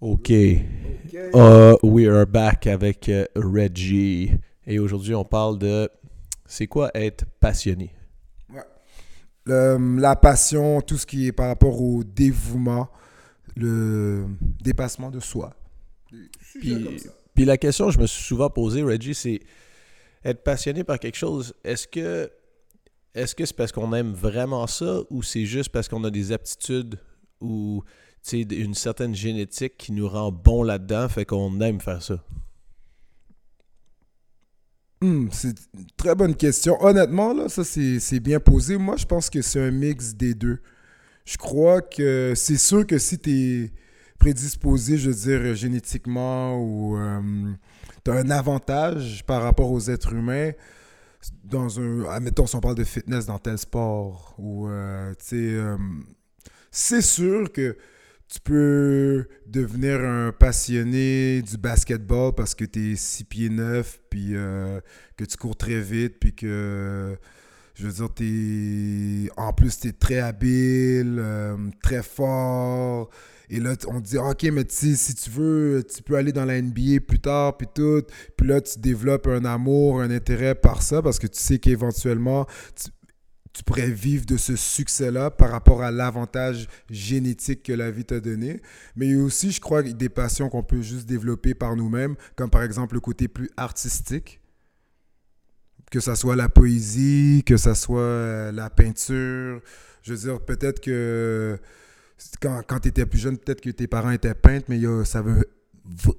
OK. Uh, we are back avec euh, Reggie. Et aujourd'hui, on parle de c'est quoi être passionné? Le- la passion, tout ce qui est par rapport au dévouement, le dépassement de soi. Puis, puis la question que je me suis souvent posée, Reggie, c'est être passionné par quelque chose, est-ce que est-ce que c'est parce qu'on aime vraiment ça ou c'est juste parce qu'on a des aptitudes ou une certaine génétique qui nous rend bon là-dedans, fait qu'on aime faire ça? Hmm, c'est une très bonne question. Honnêtement, là, ça c'est bien posé. Moi, je pense que c'est un mix des deux. Je crois que c'est sûr que si tu es prédisposé, je veux dire, génétiquement ou tu as un avantage par rapport aux êtres humains, dans un. Admettons, si on parle de fitness dans tel sport, ou euh, tu sais, euh, c'est sûr que tu peux devenir un passionné du basketball parce que tu es 6 pieds 9, puis euh, que tu cours très vite, puis que, je veux dire, t'es, en plus, tu es très habile, euh, très fort. Et là, on te dit, OK, mais si tu veux, tu peux aller dans la NBA plus tard, puis tout. Puis là, tu développes un amour, un intérêt par ça, parce que tu sais qu'éventuellement, tu, tu pourrais vivre de ce succès-là par rapport à l'avantage génétique que la vie t'a donné. Mais il y a aussi, je crois, des passions qu'on peut juste développer par nous-mêmes, comme par exemple le côté plus artistique. Que ça soit la poésie, que ça soit euh, la peinture. Je veux dire, peut-être que quand, tu étais plus jeune, peut-être que tes parents étaient peintres, mais ça veut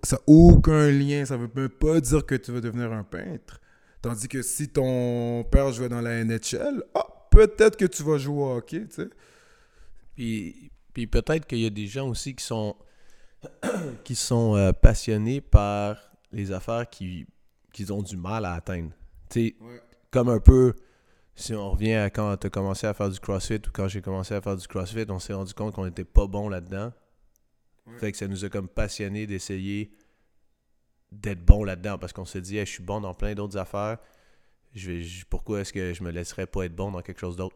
ça a aucun lien. Ça veut même pas dire que tu vas devenir un peintre. Tandis que si ton père jouait dans la NHL, ah, peut-être que tu vas jouer au hockey, tu sais. Puis, puis peut-être qu'il y a des gens aussi qui sont qui sont euh, passionnés par les affaires qui qu'ils ont du mal à atteindre. Tu sais, Ouais. comme un peu si on revient à quand tu as commencé à faire du CrossFit ou quand j'ai commencé à faire du CrossFit, on s'est rendu compte qu'on n'était pas bon là-dedans. Ouais. Fait que ça nous a comme passionnés d'essayer d'être bon là-dedans parce qu'on s'est dit Hey, je suis bon dans plein d'autres affaires. Je vais, pourquoi est-ce que je me laisserais pas être bon dans quelque chose d'autre?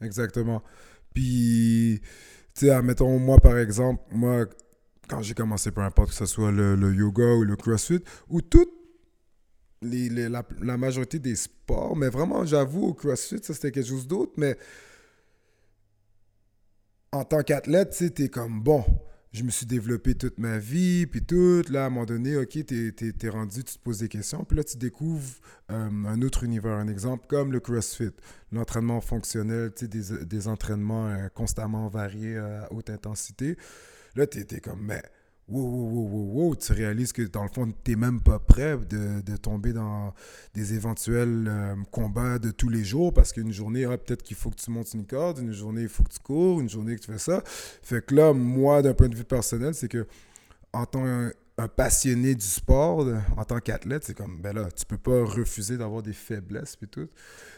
Exactement. Puis, tu sais, admettons, moi, par exemple, moi, quand j'ai commencé, peu importe que ce soit le, le yoga ou le crossfit, ou toutes les- la, la majorité des sports, mais vraiment, j'avoue, au crossfit, ça, c'était quelque chose d'autre, mais en tant qu'athlète, tu sais, t'es comme, bon, je me suis développé toute ma vie, puis tout, là, à un moment donné, OK, t'es, t'es rendu, tu te poses des questions, puis là, tu découvres euh, un autre univers, un exemple comme le CrossFit, l'entraînement fonctionnel, tu des, des entraînements euh, constamment variés euh, à haute intensité. Là, t'es, t'es comme, mais, wow, wow, wow, wow, tu réalises que dans le fond, t'es même pas prêt de, de tomber dans des éventuels euh, combats de tous les jours parce qu'une journée, ah, peut-être qu'il faut que tu montes une corde, une journée, il faut que tu cours, une journée que tu fais ça. Fait que là, moi, d'un point de vue personnel, c'est que en tant qu'un un passionné du sport, en tant qu'athlète, c'est comme, ben là, tu peux pas refuser d'avoir des faiblesses puis tout.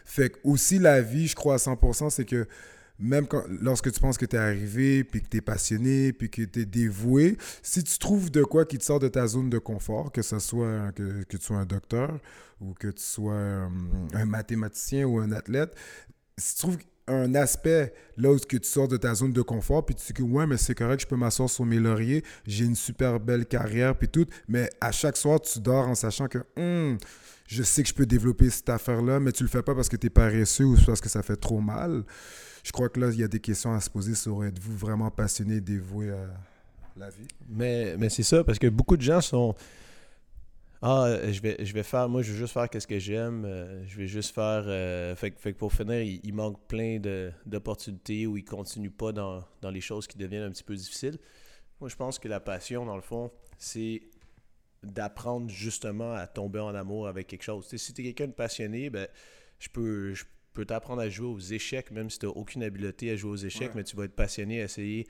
Fait que aussi, la vie, je crois à 100%, c'est que même quand, lorsque tu penses que tu es arrivé, puis que tu es passionné, puis que tu es dévoué, si tu trouves de quoi qui te sort de ta zone de confort, que ce soit que, que tu sois un docteur ou que tu sois euh, un mathématicien ou un athlète, si tu trouves un aspect là où tu sors de ta zone de confort, puis tu dis que ouais, mais c'est correct, je peux m'asseoir sur mes lauriers, j'ai une super belle carrière, puis tout, mais à chaque soir, tu dors en sachant que Hum, je sais que je peux développer cette affaire-là, mais tu le fais pas parce que tu es paresseux ou parce que ça fait trop mal. Je crois que là, il y a des questions à se poser sur êtes-vous vraiment passionné, dévoué à la vie? Mais c'est ça, parce que beaucoup de gens sont. Ah, euh, je vais, je vais faire, moi, je veux juste faire qu'est-ce que j'aime. euh, je vais juste faire. euh, fait, que- fait que pour finir, il, il manque plein d'opportunités où ils continuent pas dans, dans les choses qui deviennent un petit peu difficiles. Moi, je pense que la passion, dans le fond, c'est d'apprendre justement à tomber en amour avec quelque chose. Si tu es quelqu'un de passionné, ben, je peux, je peux t'apprendre à jouer aux échecs, même si tu n'as aucune habileté à jouer aux échecs, Ouais. mais tu vas être passionné à essayer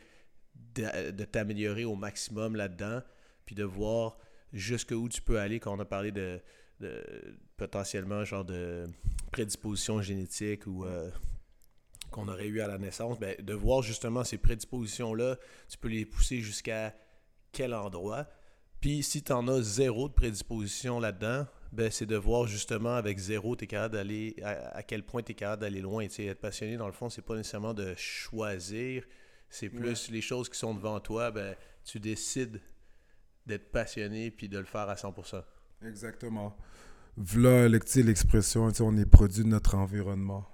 de, de t'améliorer au maximum là-dedans, puis de voir jusqu'où tu peux aller quand on a parlé de, de potentiellement genre de prédisposition génétique ou euh, qu'on aurait eu à la naissance, ben, de voir justement ces prédispositions-là, tu peux les pousser jusqu'à quel endroit. Puis si tu en as zéro de prédisposition là-dedans, ben, c'est de voir justement avec zéro, tu es capable d'aller à, à quel point tu es capable d'aller loin. Tu sais, être passionné, dans le fond, c'est pas nécessairement de choisir, C'est plus les choses qui sont devant toi, ben, tu décides d'être passionné puis de le faire à 100%. Exactement. Voilà l'expression, on est produit de notre environnement.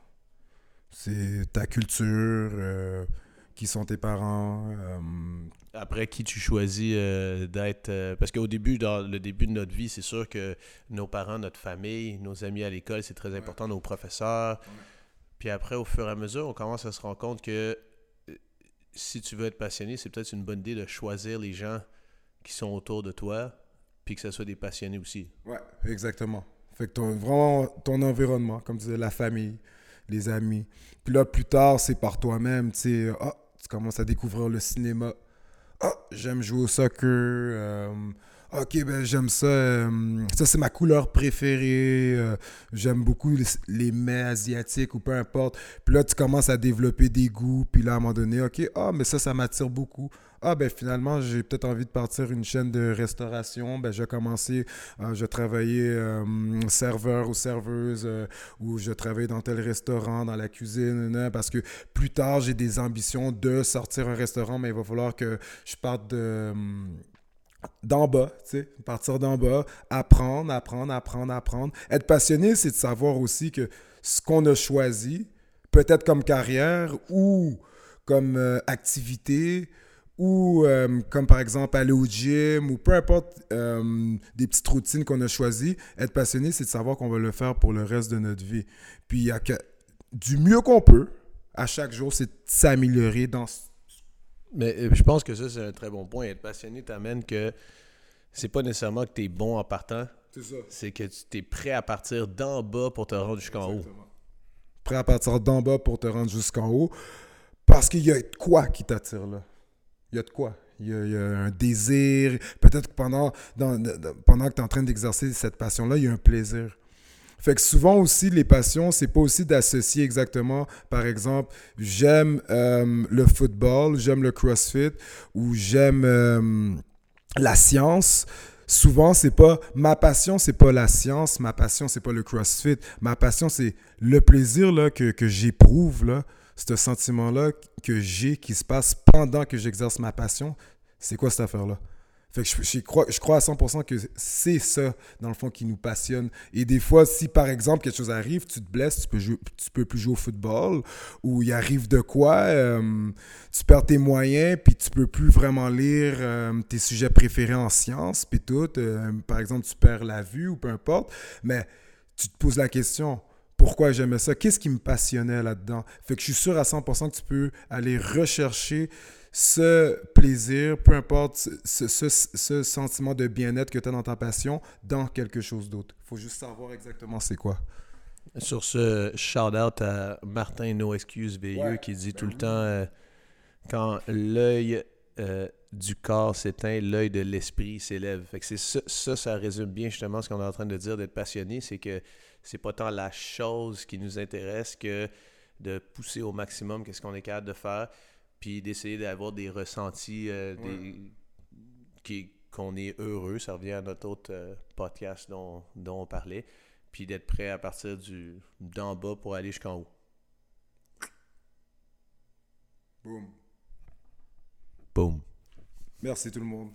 C'est ta culture, euh, qui sont tes parents. Euh, Après, qui tu choisis euh, d'être. parce qu'au début, dans le début de notre vie, c'est sûr que nos parents, notre famille, nos amis à l'école, c'est très important, nos professeurs. Puis après, au fur et à mesure, on commence à se rendre compte que si tu veux être passionné, c'est peut-être une bonne idée de choisir les gens qui sont autour de toi, puis que ce soit des passionnés aussi. Ouais, exactement. Fait que ton, vraiment ton environnement, comme tu disais, la famille, les amis. Puis là, plus tard, c'est par toi-même, tu sais, ah, tu commences à découvrir le cinéma. Ah, j'aime jouer au soccer. Euh, ok, ben j'aime ça. Euh, ça, c'est ma couleur préférée. Euh, j'aime beaucoup les, mets asiatiques ou peu importe. Puis là, tu commences à développer des goûts. Puis là, à un moment donné, ok, ah, mais ça, ça m'attire beaucoup. Ah, ben finalement, j'ai peut-être envie de partir une chaîne de restauration. Ben, j'ai commencé, euh, je travaillais serveur ou serveuse, ou je travaillais dans tel restaurant, dans la cuisine, parce que plus tard, j'ai des ambitions de sortir un restaurant, mais il va falloir que je parte de d'en bas, tu sais, partir d'en bas, apprendre, apprendre, apprendre, apprendre. Être passionné, c'est de savoir aussi que ce qu'on a choisi, peut-être comme carrière ou comme euh, activité, ou euh, comme par exemple aller au gym, ou peu importe euh, des petites routines qu'on a choisies, être passionné, c'est de savoir qu'on va le faire pour le reste de notre vie. Puis, du mieux qu'on peut, à chaque jour, c'est de s'améliorer dans mais euh, je pense que ça, c'est un très bon point. Être passionné t'amène que c'est pas nécessairement que tu es bon en partant. C'est ça. C'est que tu es prêt à partir d'en bas pour te rendre jusqu'en haut. Prêt à partir d'en bas pour te rendre jusqu'en haut. Parce qu'il y a de quoi qui t'attire là. Il y a de quoi. Il y a, un désir. Peut-être que pendant, pendant que tu es en train d'exercer cette passion-là, il y a un plaisir. Fait que souvent aussi, les passions, c'est pas aussi d'associer exactement, par exemple, j'aime euh, le football, j'aime le crossfit ou j'aime euh, la science. Souvent, c'est pas ma passion, c'est pas la science, ma passion, c'est pas le crossfit. Ma passion, c'est le plaisir là, que, que j'éprouve, là, ce sentiment-là que j'ai qui se passe pendant que j'exerce ma passion. C'est quoi cette affaire-là? Fait que je, crois, je crois à 100% que c'est ça, dans le fond, qui nous passionne. Et des fois, si par exemple quelque chose arrive, tu te blesses, tu peux, tu peux plus jouer au football, ou il arrive de quoi, euh, tu perds tes moyens, puis tu peux plus vraiment lire euh, tes sujets préférés en sciences, puis tout. Euh, par exemple, tu perds la vue, ou peu importe. Mais tu te poses la question, pourquoi j'aimais ça, qu'est-ce qui me passionnait là-dedans? Fait que je suis sûr à 100% que tu peux aller rechercher ce plaisir, peu importe ce, sentiment de bien-être que tu as dans ta passion, dans quelque chose d'autre. Il faut juste savoir exactement c'est quoi. Sur ce shout-out à Martin No Excuse VE qui dit tout le temps euh, quand l'œil euh, du corps s'éteint, l'œil de l'esprit s'élève. Fait que c'est ça, ça, ça, résume bien justement ce qu'on est en train de dire d'être passionné, c'est que c'est pas tant la chose qui nous intéresse que de pousser au maximum qu'est-ce qu'on est capable de faire puis d'essayer d'avoir des ressentis euh, qui, qu'on est heureux. Ça revient à notre autre euh, podcast dont, dont, on parlait. Puis d'être prêt à partir du d'en bas pour aller jusqu'en haut. Boom. Boom. Merci tout le monde.